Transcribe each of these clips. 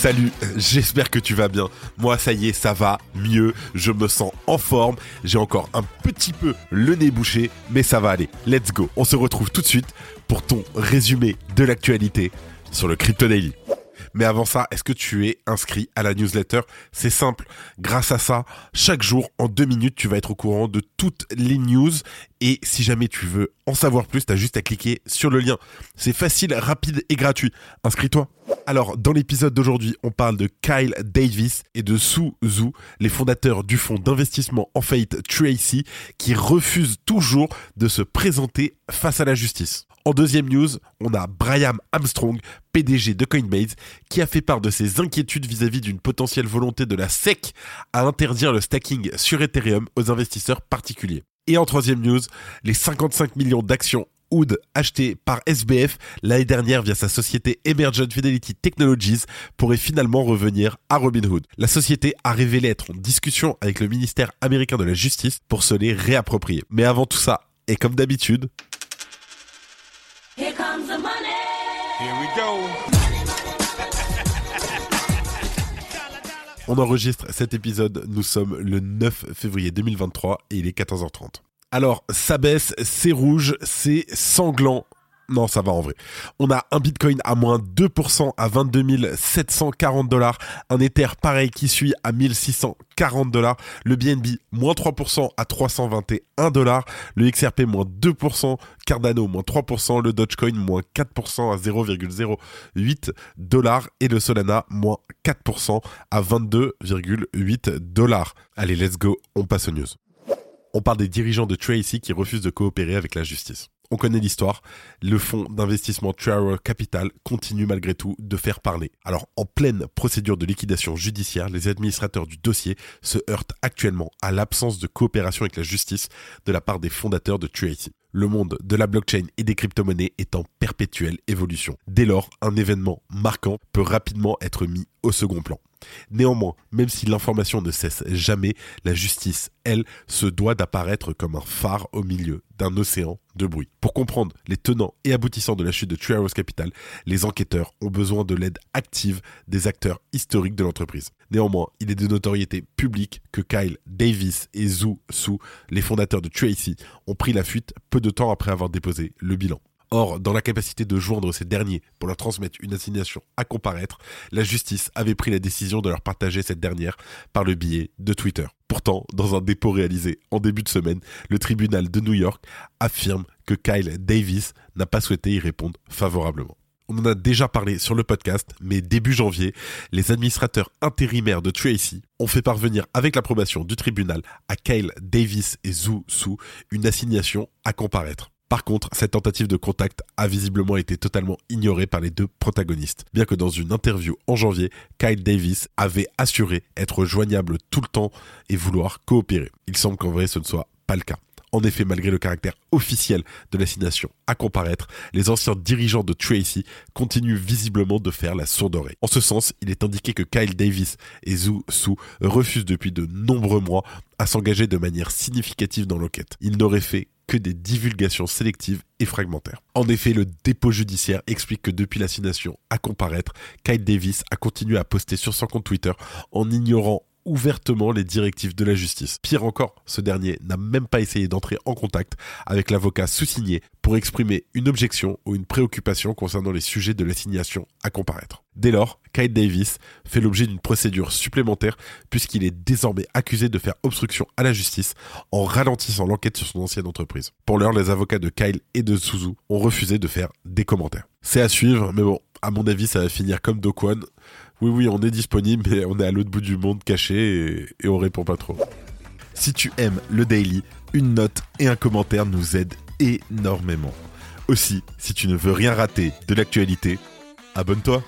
Salut, j'espère que tu vas bien. Moi, ça y est, ça va mieux. Je me sens en forme. J'ai encore un petit peu le nez bouché, mais ça va aller. Let's go. On se retrouve tout de suite pour ton résumé de l'actualité sur le Crypto Daily. Mais avant ça, est-ce que tu es inscrit à la newsletter? C'est simple. Grâce à ça, chaque jour, en deux minutes, tu vas être au courant de toutes les news. Et si jamais tu veux en savoir plus, tu as juste à cliquer sur le lien. C'est facile, rapide et gratuit. Inscris-toi. Alors, dans l'épisode d'aujourd'hui, on parle de Kyle Davis et de Su Zhu, les fondateurs du fonds d'investissement en faillite Tracy, qui refusent toujours de se présenter face à la justice. En deuxième news, on a Brian Armstrong, PDG de Coinbase, qui a fait part de ses inquiétudes vis-à-vis d'une potentielle volonté de la SEC à interdire le stacking sur Ethereum aux investisseurs particuliers. Et en troisième news, les 55 millions d'actions Oud acheté par SBF l'année dernière via sa société Emergent Fidelity Technologies pourrait finalement revenir à Robinhood. La société a révélé être en discussion avec le ministère américain de la Justice pour se les réapproprier. Mais avant tout ça, et comme d'habitude, Here comes the money. Here we go. on enregistre cet épisode, nous sommes le 9 février 2023 et il est 14h30. Alors, ça baisse, c'est rouge, c'est sanglant. Non, ça va en vrai. On a un Bitcoin à moins 2% à 22 740 dollars. Un Ether pareil qui suit à 1640 dollars. Le BNB moins 3% à 321 dollars. Le XRP moins 2%. Cardano moins 3%. Le Dogecoin moins 4% à 0,08 dollars. Et le Solana moins 4% à 22,8 dollars. Allez, let's go. On passe aux news. On parle des dirigeants de Tracy qui refusent de coopérer avec la justice. On connaît l'histoire. Le fonds d'investissement Triarrow Capital continue malgré tout de faire parler. Alors, en pleine procédure de liquidation judiciaire, les administrateurs du dossier se heurtent actuellement à l'absence de coopération avec la justice de la part des fondateurs de Tracy. Le monde de la blockchain et des crypto-monnaies est en perpétuelle évolution. Dès lors, un événement marquant peut rapidement être mis au second plan. Néanmoins, même si l'information ne cesse jamais, la justice, elle, se doit d'apparaître comme un phare au milieu d'un océan de bruit. Pour comprendre les tenants et aboutissants de la chute de Tree Capital, les enquêteurs ont besoin de l'aide active des acteurs historiques de l'entreprise. Néanmoins, il est de notoriété publique que Kyle Davis et Zhu Su, les fondateurs de Tracy, ont pris la fuite peu de temps après avoir déposé le bilan. Or, dans la capacité de joindre ces derniers pour leur transmettre une assignation à comparaître, la justice avait pris la décision de leur partager cette dernière par le biais de Twitter. Pourtant, dans un dépôt réalisé en début de semaine, le tribunal de New York affirme que Kyle Davis n'a pas souhaité y répondre favorablement. On en a déjà parlé sur le podcast, mais début janvier, les administrateurs intérimaires de Tracy ont fait parvenir avec l'approbation du tribunal à Kyle Davis et Zhu Su une assignation à comparaître. Par contre, cette tentative de contact a visiblement été totalement ignorée par les deux protagonistes, bien que dans une interview en janvier, Kyle Davis avait assuré être joignable tout le temps et vouloir coopérer. Il semble qu'en vrai ce ne soit pas le cas. En effet, malgré le caractère officiel de l'assignation à comparaître, les anciens dirigeants de Tracy continuent visiblement de faire la sourde oreille. En ce sens, il est indiqué que Kyle Davis et Zhu Su refusent depuis de nombreux mois à s'engager de manière significative dans l'enquête. Ils n'auraient fait que des divulgations sélectives et fragmentaires. En effet, le dépôt judiciaire explique que depuis l'assignation à comparaître, Kyle Davis a continué à poster sur son compte Twitter en ignorant ouvertement les directives de la justice. Pire encore, ce dernier n'a même pas essayé d'entrer en contact avec l'avocat sous-signé pour exprimer une objection ou une préoccupation concernant les sujets de l'assignation à comparaître. Dès lors, Kyle Davis fait l'objet d'une procédure supplémentaire puisqu'il est désormais accusé de faire obstruction à la justice en ralentissant l'enquête sur son ancienne entreprise. Pour l'heure, les avocats de Kyle et de Suzu ont refusé de faire des commentaires. C'est à suivre, mais bon, à mon avis, ça va finir comme Dokwon. Oui, oui, on est disponible, mais on est à l'autre bout du monde caché et, et on répond pas trop. Si tu aimes le daily, une note et un commentaire nous aident énormément. Aussi, si tu ne veux rien rater de l'actualité, abonne-toi.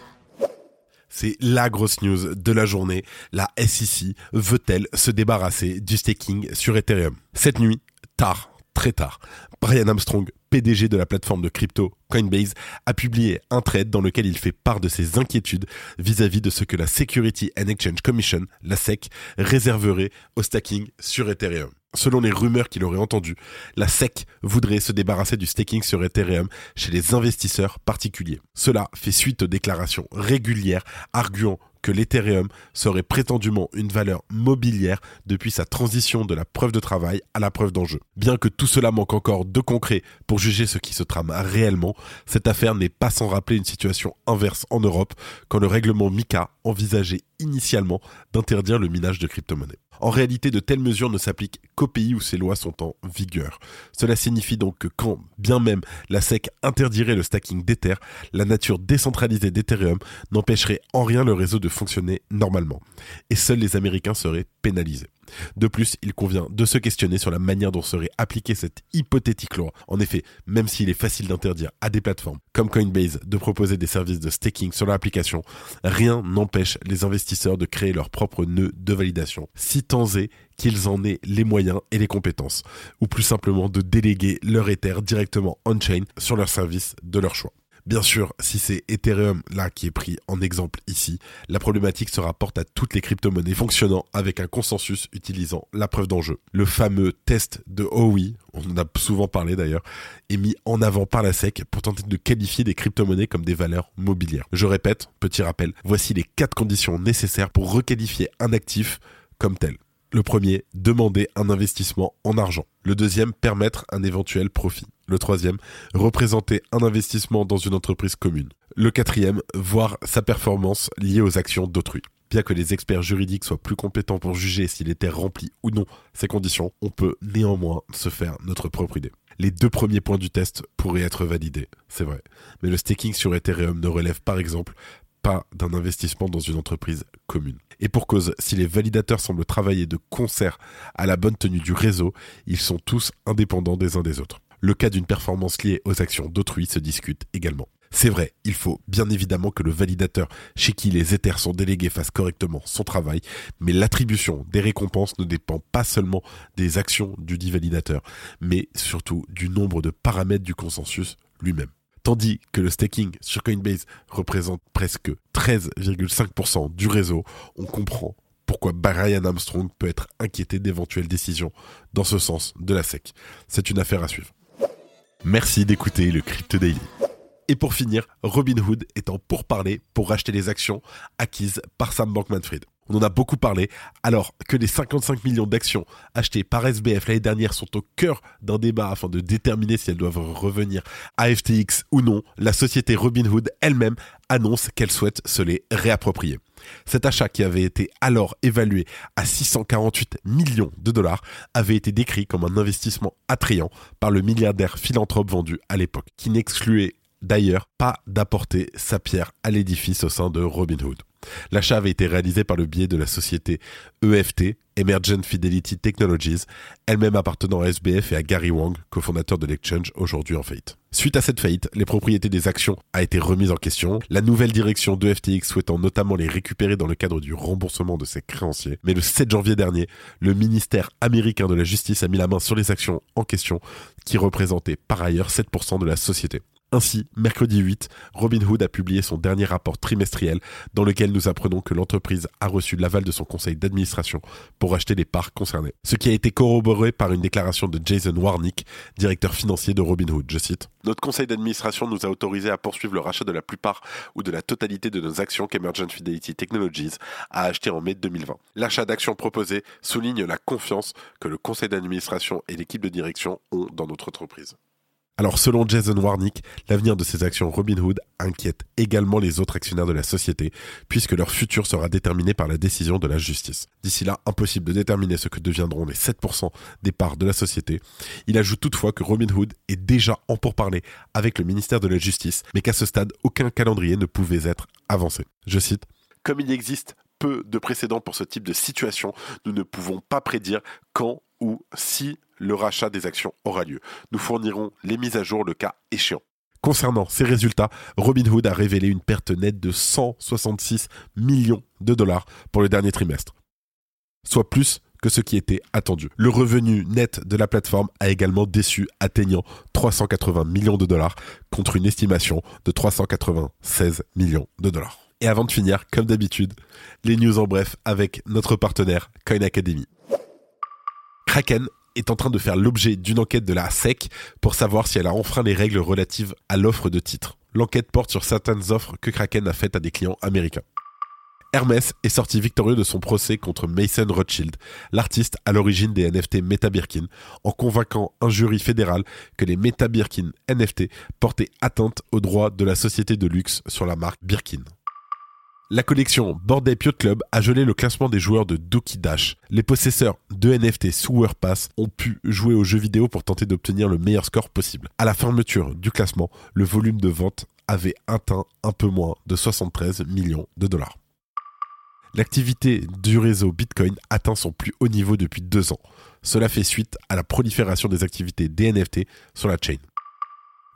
C'est la grosse news de la journée. La SEC veut-elle se débarrasser du staking sur Ethereum? Cette nuit, tard, très tard, Brian Armstrong, PDG de la plateforme de crypto Coinbase, a publié un thread dans lequel il fait part de ses inquiétudes vis-à-vis de ce que la Security and Exchange Commission, la SEC, réserverait au staking sur Ethereum. Selon les rumeurs qu'il aurait entendues, la SEC voudrait se débarrasser du staking sur Ethereum chez les investisseurs particuliers. Cela fait suite aux déclarations régulières arguant que l'Ethereum serait prétendument une valeur mobilière depuis sa transition de la preuve de travail à la preuve d'enjeu. Bien que tout cela manque encore de concret pour juger ce qui se trame réellement, cette affaire n'est pas sans rappeler une situation inverse en Europe quand le règlement MICA envisageait initialement d'interdire le minage de crypto-monnaies. En réalité, de telles mesures ne s'appliquent qu'aux pays où ces lois sont en vigueur. Cela signifie donc que quand, bien même, la SEC interdirait le stacking d'Ether, la nature décentralisée d'Ethereum n'empêcherait en rien le réseau de fonctionner normalement. Et seuls les Américains seraient pénalisés. De plus, il convient de se questionner sur la manière dont serait appliquée cette hypothétique loi. En effet, même s'il est facile d'interdire à des plateformes comme Coinbase de proposer des services de staking sur l'application, rien n'empêche les investisseurs de créer leur propre nœud de validation, si tant est qu'ils en aient les moyens et les compétences, ou plus simplement de déléguer leur Ether directement on-chain sur leur service de leur choix. Bien sûr, si c'est Ethereum là qui est pris en exemple ici, la problématique se rapporte à toutes les crypto-monnaies fonctionnant avec un consensus utilisant la preuve d'enjeu. Le fameux test de OWI, on en a souvent parlé d'ailleurs, est mis en avant par la SEC pour tenter de qualifier des crypto-monnaies comme des valeurs mobilières. Je répète, petit rappel, voici les quatre conditions nécessaires pour requalifier un actif comme tel. Le premier, demander un investissement en argent. Le deuxième, permettre un éventuel profit. Le troisième, représenter un investissement dans une entreprise commune. Le quatrième, voir sa performance liée aux actions d'autrui. Bien que les experts juridiques soient plus compétents pour juger s'il était rempli ou non ces conditions, on peut néanmoins se faire notre propre idée. Les deux premiers points du test pourraient être validés, c'est vrai. Mais le staking sur Ethereum ne relève par exemple pas d'un investissement dans une entreprise commune. Et pour cause, si les validateurs semblent travailler de concert à la bonne tenue du réseau, ils sont tous indépendants des uns des autres. Le cas d'une performance liée aux actions d'autrui se discute également. C'est vrai, il faut bien évidemment que le validateur chez qui les éthers sont délégués fasse correctement son travail, mais l'attribution des récompenses ne dépend pas seulement des actions du dit validateur, mais surtout du nombre de paramètres du consensus lui-même. Tandis que le staking sur Coinbase représente presque 13,5% du réseau, on comprend pourquoi Brian Armstrong peut être inquiété d'éventuelles décisions dans ce sens de la SEC. C'est une affaire à suivre. Merci d'écouter le Crypto Daily. Et pour finir, Robinhood est en pourparlers pour racheter les actions acquises par Sam Bankman-Fried. On en a beaucoup parlé, alors que les 55 millions d'actions achetées par SBF l'année dernière sont au cœur d'un débat afin de déterminer si elles doivent revenir à FTX ou non, la société Robinhood elle-même annonce qu'elle souhaite se les réapproprier. Cet achat qui avait été alors évalué à 648 millions de dollars avait été décrit comme un investissement attrayant par le milliardaire philanthrope vendu à l'époque, qui n'excluait d'ailleurs pas d'apporter sa pierre à l'édifice au sein de Robinhood. L'achat avait été réalisé par le biais de la société EFT, Emergent Fidelity Technologies, elle-même appartenant à SBF et à Gary Wang, cofondateur de l'exchange aujourd'hui en faillite. Suite à cette faillite, les propriétés des actions a été remise en question, la nouvelle direction de FTX souhaitant notamment les récupérer dans le cadre du remboursement de ses créanciers. Mais le 7 janvier dernier, le ministère américain de la Justice a mis la main sur les actions en question, qui représentaient par ailleurs 7% de la société. Ainsi, mercredi 8, Robinhood a publié son dernier rapport trimestriel dans lequel nous apprenons que l'entreprise a reçu l'aval de son conseil d'administration pour acheter les parts concernées. Ce qui a été corroboré par une déclaration de Jason Warnick, directeur financier de Robinhood. Je cite Notre conseil d'administration nous a autorisé à poursuivre le rachat de la plupart ou de la totalité de nos actions qu'Emergent Fidelity Technologies a achetées en mai 2020. L'achat d'actions proposées souligne la confiance que le conseil d'administration et l'équipe de direction ont dans notre entreprise. Alors selon Jason Warnick, l'avenir de ces actions Robinhood inquiète également les autres actionnaires de la société, puisque leur futur sera déterminé par la décision de la justice. D'ici là, impossible de déterminer ce que deviendront les 7% des parts de la société. Il ajoute toutefois que Robinhood est déjà en pourparlers avec le ministère de la Justice, mais qu'à ce stade, aucun calendrier ne pouvait être avancé. Je cite Comme il existe peu de précédents pour ce type de situation, nous ne pouvons pas prédire quand ou si le rachat des actions aura lieu. Nous fournirons les mises à jour le cas échéant. Concernant ces résultats, Robinhood a révélé une perte nette de 166 millions de dollars pour le dernier trimestre, soit plus que ce qui était attendu. Le revenu net de la plateforme a également déçu, atteignant 380 millions de dollars contre une estimation de 396 millions de dollars. Et avant de finir, comme d'habitude, les news en bref avec notre partenaire Coin Academy. Kraken est en train de faire l'objet d'une enquête de la SEC pour savoir si elle a enfreint les règles relatives à l'offre de titres. L'enquête porte sur certaines offres que Kraken a faites à des clients américains. Hermès est sorti victorieux de son procès contre Mason Rothschild, l'artiste à l'origine des NFT Meta Birkin, en convainquant un jury fédéral que les Meta Birkin NFT portaient atteinte aux droits de la société de luxe sur la marque Birkin. La collection Yacht Club a gelé le classement des joueurs de Doki Dash. Les possesseurs de NFT Sewer Pass ont pu jouer aux jeux vidéo pour tenter d'obtenir le meilleur score possible. À la fermeture du classement, le volume de vente avait atteint un peu moins de 73 millions de dollars. L'activité du réseau Bitcoin atteint son plus haut niveau depuis deux ans. Cela fait suite à la prolifération des activités des NFT sur la chain.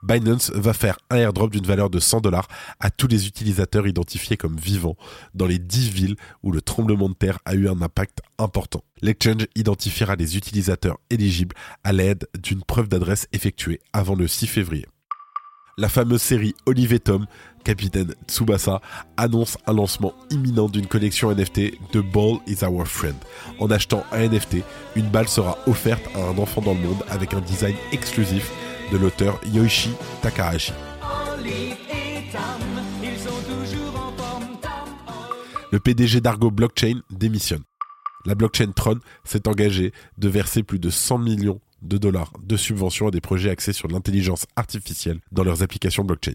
Binance va faire un airdrop d'une valeur de 100 dollars à tous les utilisateurs identifiés comme vivants dans les 10 villes où le tremblement de terre a eu un impact important. L'exchange identifiera les utilisateurs éligibles à l'aide d'une preuve d'adresse effectuée avant le 6 février la fameuse série Olivier Tom, capitaine Tsubasa, annonce un lancement imminent d'une collection NFT The Ball is Our Friend. En achetant un NFT, une balle sera offerte à un enfant dans le monde avec un design exclusif de l'auteur Yoichi Takahashi. Le PDG d'Argo Blockchain démissionne. La blockchain Tron s'est engagée de verser plus de 100 millions de dollars de subventions à des projets axés sur l'intelligence artificielle dans leurs applications blockchain.